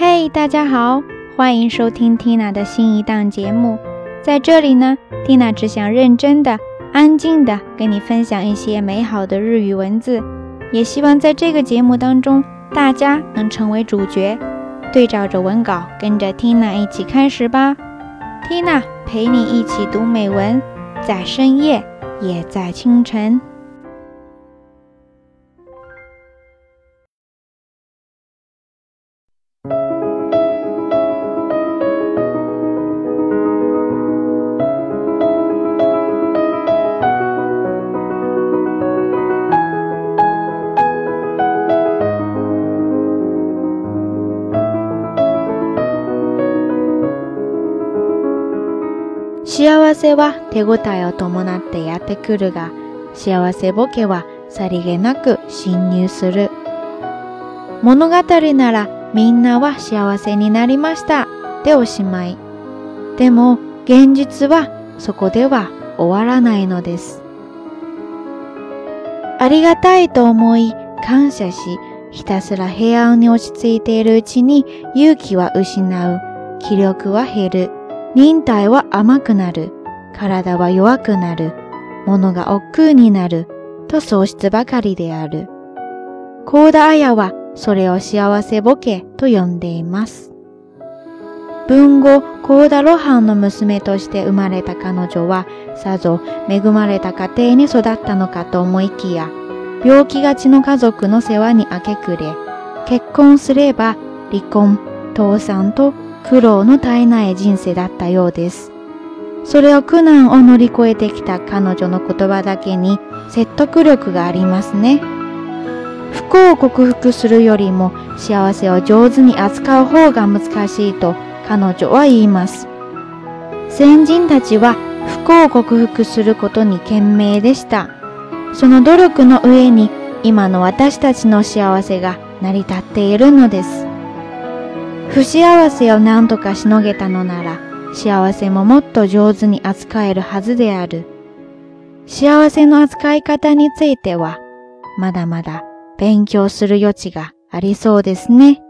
嘿，大家好，欢迎收听 Tina 的新一档节目。在这里呢，Tina 只想认真的、安静的跟你分享一些美好的日语文字，也希望在这个节目当中，大家能成为主角。对照着文稿，跟着 Tina 一起开始吧。Tina 陪你一起读美文，在深夜，也在清晨。幸せは手応えを伴ってやってくるが、幸せボケはさりげなく侵入する。物語ならみんなは幸せになりましたでおしまい。でも現実はそこでは終わらないのです。ありがたいと思い感謝し、ひたすら平安に落ち着いているうちに勇気は失う、気力は減る。忍耐は甘くなる。体は弱くなる。物が億劫になる。と喪失ばかりである。高田綾はそれを幸せボケと呼んでいます。文後、高田露伴の娘として生まれた彼女は、さぞ恵まれた家庭に育ったのかと思いきや、病気がちの家族の世話に明け暮れ、結婚すれば離婚、倒産と苦労の絶えない人生だったようです。それを苦難を乗り越えてきた彼女の言葉だけに説得力がありますね。不幸を克服するよりも幸せを上手に扱う方が難しいと彼女は言います。先人たちは不幸を克服することに懸命でした。その努力の上に今の私たちの幸せが成り立っているのです。不幸せを何とかしのげたのなら、幸せももっと上手に扱えるはずである。幸せの扱い方については、まだまだ勉強する余地がありそうですね。